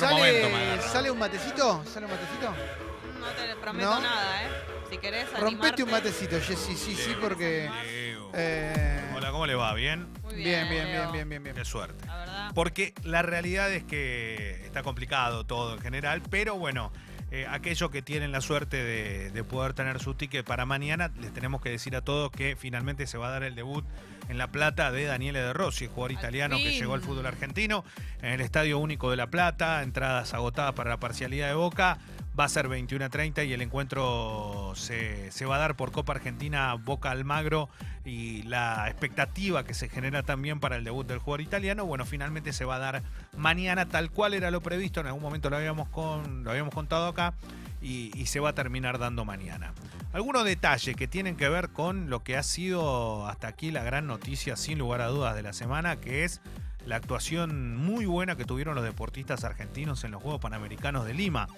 peor ¿Sale, momento me agarra. ¿Sale un matecito? ¿Sale un matecito? No te prometo ¿No? nada, ¿eh? Si querés Rompete un animarte, matecito, Jessy, sí, sí, porque... Eh, Hola, ¿cómo le va? ¿Bien? Muy bien, bien, bien, bien, bien, bien. Qué suerte. La verdad. Porque la realidad es que está complicado todo en general, pero bueno, eh, aquellos que tienen la suerte de, de poder tener su ticket para mañana, les tenemos que decir a todos que finalmente se va a dar el debut en La Plata de Daniele De Rossi, jugador Al italiano que llegó al fútbol argentino, en el Estadio Único de La Plata, entradas agotadas para la parcialidad de Boca. Va a ser 21 a 30 y el encuentro se, se va a dar por Copa Argentina Boca Almagro y la expectativa que se genera también para el debut del jugador italiano, bueno, finalmente se va a dar mañana tal cual era lo previsto, en algún momento lo habíamos, con, lo habíamos contado acá y, y se va a terminar dando mañana. Algunos detalles que tienen que ver con lo que ha sido hasta aquí la gran noticia sin lugar a dudas de la semana, que es la actuación muy buena que tuvieron los deportistas argentinos en los Juegos Panamericanos de Lima.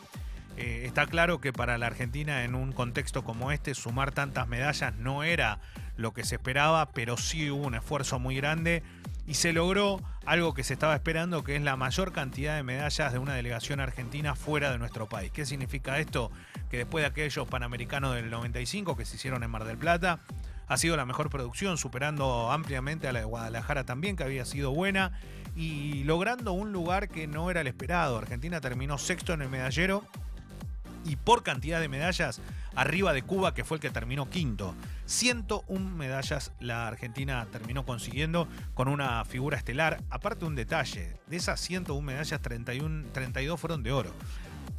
Eh, está claro que para la Argentina en un contexto como este sumar tantas medallas no era lo que se esperaba, pero sí hubo un esfuerzo muy grande y se logró algo que se estaba esperando, que es la mayor cantidad de medallas de una delegación argentina fuera de nuestro país. ¿Qué significa esto? Que después de aquellos Panamericanos del 95 que se hicieron en Mar del Plata, ha sido la mejor producción, superando ampliamente a la de Guadalajara también, que había sido buena, y logrando un lugar que no era el esperado. Argentina terminó sexto en el medallero y por cantidad de medallas arriba de Cuba, que fue el que terminó quinto. 101 medallas la Argentina terminó consiguiendo con una figura estelar. Aparte un detalle, de esas 101 medallas, 31, 32 fueron de oro.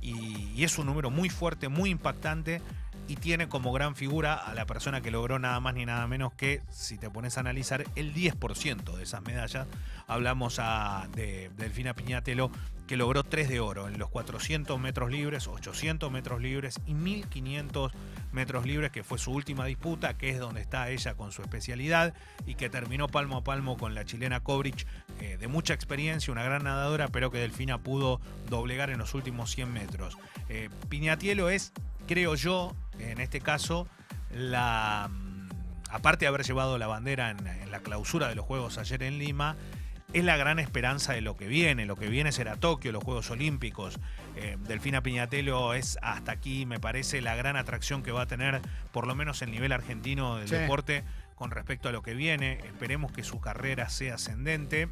Y, y es un número muy fuerte, muy impactante y tiene como gran figura a la persona que logró nada más ni nada menos que, si te pones a analizar, el 10% de esas medallas. Hablamos a, de Delfina Piñatelo, que logró 3 de oro en los 400 metros libres, 800 metros libres y 1500 metros libres, que fue su última disputa, que es donde está ella con su especialidad y que terminó palmo a palmo con la chilena Kovrich, eh, de mucha experiencia, una gran nadadora, pero que Delfina pudo doblegar en los últimos 100 metros. Eh, Piñatielo es, creo yo, en este caso, la mm, aparte de haber llevado la bandera en, en la clausura de los Juegos ayer en Lima, es la gran esperanza de lo que viene. Lo que viene será Tokio, los Juegos Olímpicos. Eh, Delfina Piñatelo es hasta aquí, me parece, la gran atracción que va a tener, por lo menos el nivel argentino del Sí. deporte, con respecto a lo que viene. Esperemos que su carrera sea ascendente.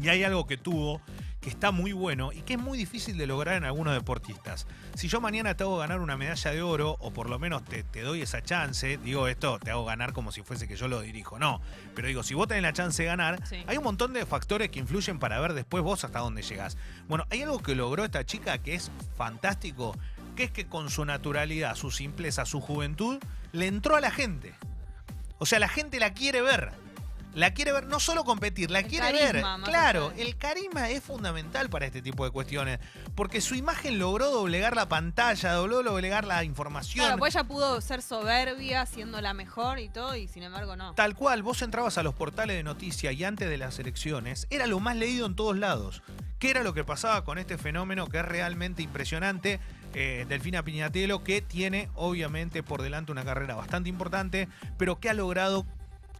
Y hay algo que tuvo que está muy bueno y que es muy difícil de lograr en algunos deportistas. Si yo mañana te hago ganar una medalla de oro, o por lo menos te, te doy esa chance, digo esto, te hago ganar como si fuese que yo lo dirijo, no. Pero digo, si vos tenés la chance de ganar, Sí. hay un montón de factores que influyen para ver después vos hasta dónde llegás. Bueno, hay algo que logró esta chica que es fantástico, que es que con su naturalidad, su simpleza, su juventud, le entró a la gente. O sea, la gente la quiere ver. La quiere ver, no solo competir, la El quiere carisma, ver. Claro, el carisma es fundamental para este tipo de cuestiones. Porque su imagen logró doblegar la pantalla, logró doblegar la información. Claro, pues ella pudo ser soberbia, siendo la mejor y todo, y sin embargo no. Tal cual, vos entrabas a los portales de noticias y antes de las elecciones, era lo más leído en todos lados. ¿Qué era lo que pasaba con este fenómeno que es realmente impresionante? Eh, Delfina Piñatelo, que tiene obviamente por delante una carrera bastante importante, pero que ha logrado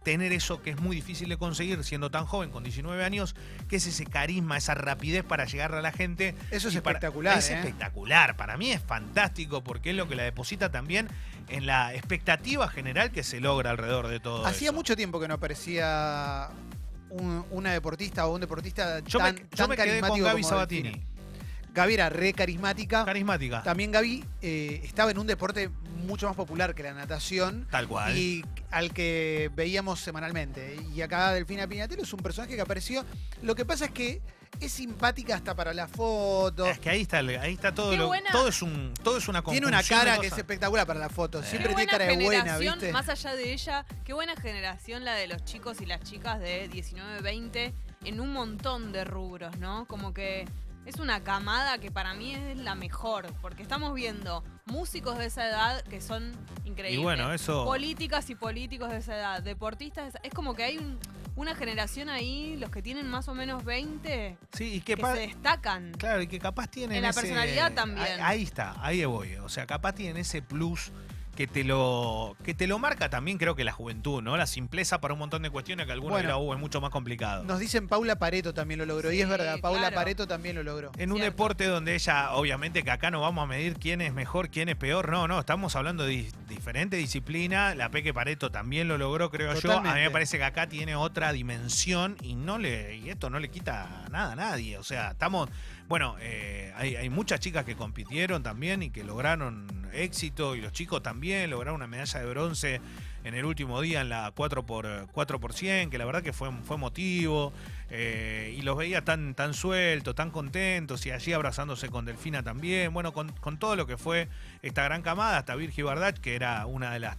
tener eso que es muy difícil de conseguir siendo tan joven, con 19 años, que es ese carisma, esa rapidez para llegar a la gente. Eso es para- espectacular, Es ¿eh? espectacular. Para mí es fantástico porque es lo que la deposita también en la expectativa general que se logra alrededor de todo Hacía eso. mucho tiempo que no aparecía un- una deportista o un deportista Yo tan, me, yo tan me quedé con Gaby Sabatini. Gaby era re carismática. Carismática. También Gaby eh, estaba en un deporte mucho más popular que la natación Tal cual. y al que veíamos semanalmente. Y acá Delfina Piñatelo es un personaje que apareció. Lo que pasa es que es simpática hasta para la foto. Es que ahí está, ahí está todo. Lo, todo es un, todo es una Tiene una cara que es espectacular para la foto. Qué Siempre Qué tiene buena cara de buena, generación, ¿viste? más allá de ella, qué buena generación la de los chicos y las chicas de 19, 20 en un montón de rubros, ¿no? Como que es una camada que para mí es la mejor, porque estamos viendo músicos de esa edad que son increíbles. Y bueno, eso. Políticas y políticos de esa edad, deportistas, de esa- es como que hay un- una generación ahí, los que tienen más o menos 20, Sí, y que se destacan. Claro, y que capaz tienen En la ese- personalidad también. Ahí, ahí está, ahí voy. O sea, capaz tienen ese plus que te lo que te lo marca también creo que la juventud, ¿no? La simpleza para un montón de cuestiones que algunos Bueno. de la U es mucho más complicado. Nos dicen Paula Pareto también lo logró. y es verdad, Paula claro. Pareto también lo logró. En un Cierto. deporte donde ella, obviamente que acá no vamos a medir quién es mejor, quién es peor, no, no, estamos hablando de diferente disciplina, la Peque Pareto también lo logró, creo yo, a mí me parece que acá tiene otra dimensión y no le y esto no le quita nada a nadie, o sea, estamos, bueno, eh, hay, hay muchas chicas que compitieron también y que lograron éxito y los chicos también lograron una medalla de bronce en el último día en la 4 por 4 por 100, que la verdad que fue, fue emotivo. eh, y los veía tan, tan sueltos, tan contentos, y allí abrazándose con Delfina también. Bueno, con, con todo lo que fue esta gran camada, hasta Virgi Bardach, que era una de las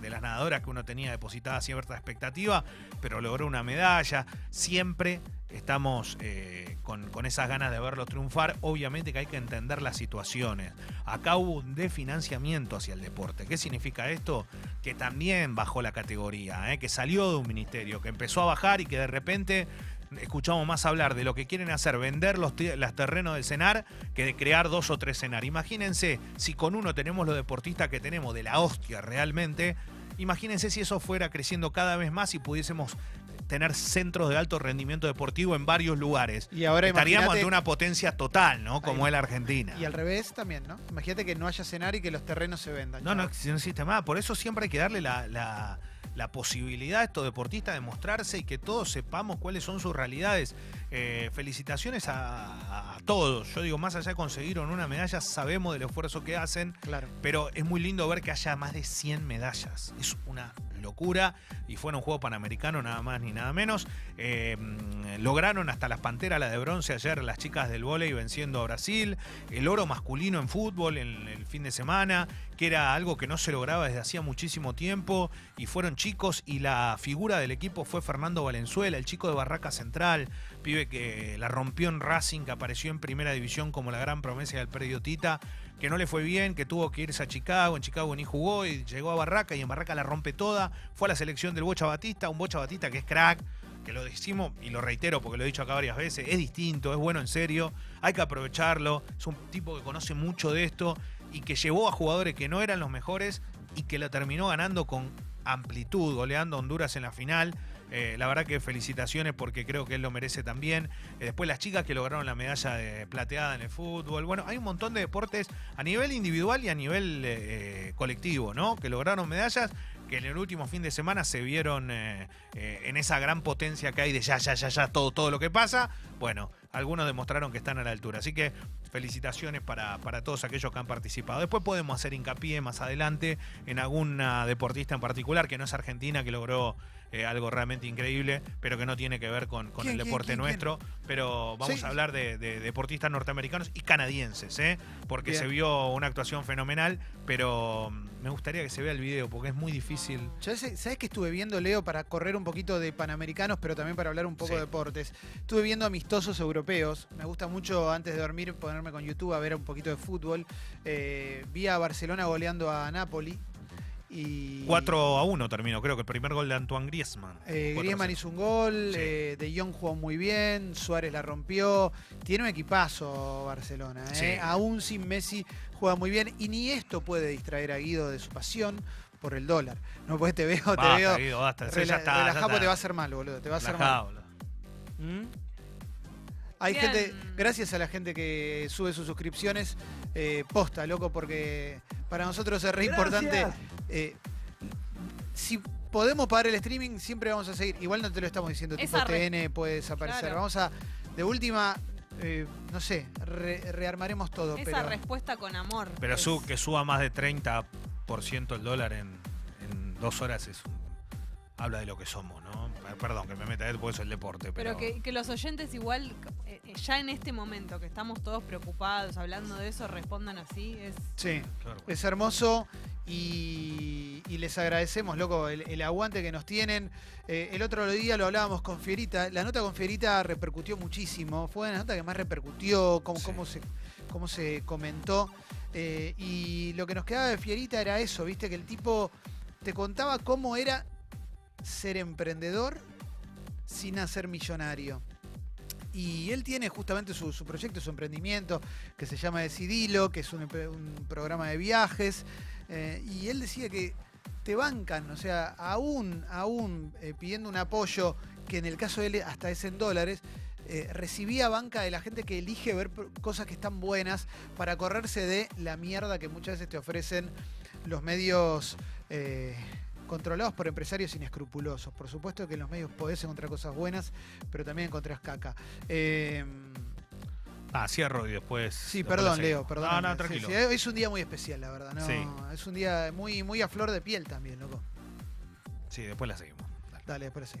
de las nadadoras que uno tenía depositada cierta expectativa, pero logró una medalla. Siempre estamos eh, con, con esas ganas de verlos triunfar. Obviamente que hay que entender las situaciones. Acá hubo un desfinanciamiento hacia el deporte. ¿Qué significa esto? Que también bajó la categoría, ¿eh? que salió de un ministerio, que empezó a bajar y que de repente escuchamos más hablar de lo que quieren hacer, vender los, los terrenos del cenar, que de crear dos o tres cenar. Imagínense si con uno tenemos los deportistas que tenemos de la hostia realmente. Imagínense si eso fuera creciendo cada vez más y pudiésemos tener centros de alto rendimiento deportivo en varios lugares. Y ahora Estaríamos ante una potencia total, ¿no? Como es la Argentina. Y al revés también, ¿no? Imagínate que no haya cenar y que los terrenos se vendan. No, no, no existe más. Por eso siempre hay que darle la, la- la posibilidad a estos deportistas de mostrarse y que todos sepamos cuáles son sus realidades. Eh, felicitaciones a, todos. Yo digo, más allá de no una medalla, sabemos del esfuerzo que hacen. Claro. Pero es muy lindo ver que haya más de 100 medallas. Es una locura. Y fue en un juego panamericano, nada más ni nada menos. Eh, mm, lograron hasta las panteras, la de bronce ayer, las chicas del vóley venciendo a Brasil. El oro masculino en fútbol en el fin de semana, que era algo que no se lograba desde hacía muchísimo tiempo. Y fueron chicos. Y la figura del equipo fue Fernando Valenzuela, el chico de Barraca Central. Pibe que la rompió en Racing, que apareció en primera división como la gran promesa del periodo Tita que no le fue bien, que tuvo que irse a Chicago, en Chicago ni jugó y llegó a Barraca y en Barraca la rompe toda, fue a la selección del Bocha Batista, un Bocha Batista que es crack, que lo decimos y lo reitero porque lo he dicho acá varias veces, es distinto, es bueno en serio, hay que aprovecharlo, es un tipo que conoce mucho de esto y que llevó a jugadores que no eran los mejores y que lo terminó ganando con amplitud, goleando a Honduras en la final. Eh, la verdad que felicitaciones porque creo que él lo merece también. Eh, después las chicas que lograron la medalla de plateada en el fútbol. Bueno, hay un montón de deportes a nivel individual y a nivel eh, colectivo, ¿no? Que lograron medallas que en el último fin de semana se vieron en esa gran potencia que hay de ya, ya, ya, ya, todo, todo lo que pasa. Bueno, algunos demostraron que están a la altura. Así que felicitaciones para, para todos aquellos que han participado. Después podemos hacer hincapié más adelante en alguna deportista en particular que no es argentina, que logró eh, algo realmente increíble, pero que no tiene que ver con, con ¿Quién, el deporte quién, nuestro. Pero vamos Sí. a hablar de, de deportistas norteamericanos y canadienses, ¿eh? porque Bien. se vio una actuación fenomenal, pero mm, me gustaría que se vea el video porque es muy difícil. Yo sé- ¿Sabes que estuve viendo, Leo, para correr un poquito de panamericanos, pero también para hablar un poco Sí. de deportes? Estuve viendo amistosos europeos. Me gusta mucho antes de dormir ponerme con YouTube a ver un poquito de fútbol. Eh, vi a Barcelona goleando a Napoli. Y 4 a 1 terminó, creo que el primer gol de Antoine Griezmann. Eh, 4 a Griezmann 0. hizo un gol, Sí. eh, De Jong jugó muy bien, Suárez la rompió. Tiene un equipazo Barcelona. ¿eh? Sí. Aún sin Messi juega muy bien. Y ni esto puede distraer a Guido de su pasión por el dólar. No, pues te veo, te veo. Guido, basta. Rela- ya está, ya relajá porque está. te va a hacer mal, boludo. Te va a hacer mal. Hay Bien. gente, gracias a la gente que sube sus suscripciones, eh, posta, loco, porque para nosotros es re importante. eh, si podemos pagar el streaming, siempre vamos a seguir. Igual no te lo estamos diciendo, tipo TN puede desaparecer. Claro. Vamos a, de última, eh, no sé, re- rearmaremos todo. Esa pero respuesta con amor. Pero es- su- que suba más de 30% el dólar en, en dos horas es un- habla de lo que somos, ¿no? Eh, Perdón que me meta porque es el deporte, pero, Pero que, que los oyentes igual, eh, eh, ya en este momento que estamos todos preocupados hablando de eso, respondan así. Es sí, Claro. es hermoso y, y les agradecemos, loco, el, el aguante que nos tienen. Eh, el otro día lo hablábamos con Fierita. La nota con Fierita repercutió muchísimo. Fue la nota que más repercutió, cómo, Sí. cómo, se, cómo se comentó. Eh, y lo que nos quedaba de Fierita era eso, viste, que el tipo te contaba cómo era ser emprendedor sin hacer millonario. Y él tiene justamente su, proyecto, su emprendimiento, que se llama Decidilo, que es un, programa de viajes. Eh, y él decía que te bancan, o sea, aún, aún eh, pidiendo un apoyo, que en el caso de él hasta es en dólares, eh, recibía banca de la gente que elige ver cosas que están buenas para correrse de la mierda que muchas veces te ofrecen los medios controlados por empresarios inescrupulosos. Por supuesto que en los medios podés encontrar cosas buenas, pero también encontrás caca. Eh, Ah, cierro y después. Sí, después perdón, la Leo, seguimos. perdón. No, no, tranquilo. es un día muy especial, la verdad. ¿no? Sí. Es un día muy, muy a flor de piel también, loco. Sí, después la seguimos. Dale. Dale, después así.